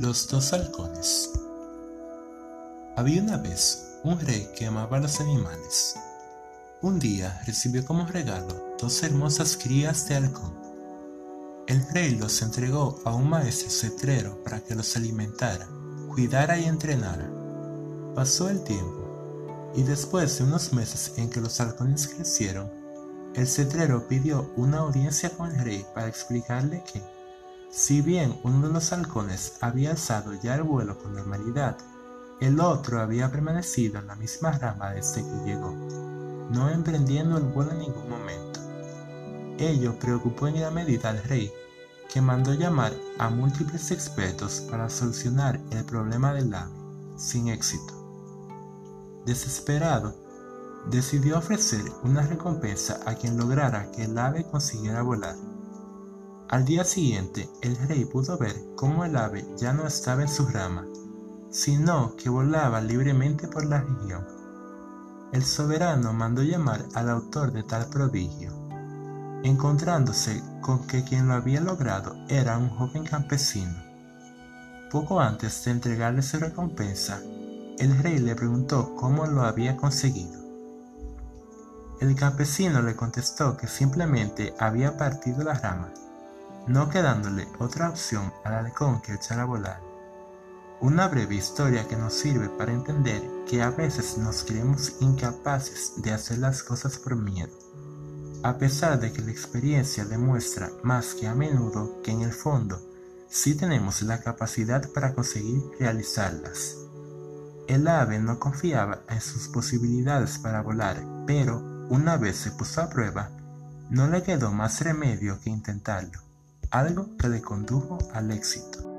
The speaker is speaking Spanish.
Los dos halcones. Había una vez un rey que amaba los animales. Un día recibió como regalo dos hermosas crías de halcón. El rey los entregó a un maestro cetrero para que los alimentara, cuidara y entrenara. Pasó el tiempo, y después de unos meses en que los halcones crecieron, el cetrero pidió una audiencia con el rey para explicarle que, si bien uno de los halcones había alzado ya el vuelo con normalidad, el otro había permanecido en la misma rama desde que llegó, no emprendiendo el vuelo en ningún momento. Ello preocupó en gran medida al rey, que mandó llamar a múltiples expertos para solucionar el problema del ave, sin éxito. Desesperado, decidió ofrecer una recompensa a quien lograra que el ave consiguiera volar. Al día siguiente, el rey pudo ver cómo el ave ya no estaba en su rama, sino que volaba libremente por la región. El soberano mandó llamar al autor de tal prodigio, encontrándose con que quien lo había logrado era un joven campesino. Poco antes de entregarle su recompensa, el rey le preguntó cómo lo había conseguido. El campesino le contestó que simplemente había partido la rama no quedándole otra opción al halcón que echar a volar. Una breve historia que nos sirve para entender que a veces nos creemos incapaces de hacer las cosas por miedo, a pesar de que la experiencia demuestra más que a menudo que en el fondo sí tenemos la capacidad para conseguir realizarlas. El ave no confiaba en sus posibilidades para volar, pero una vez se puso a prueba, no le quedó más remedio que intentarlo algo que le condujo al éxito.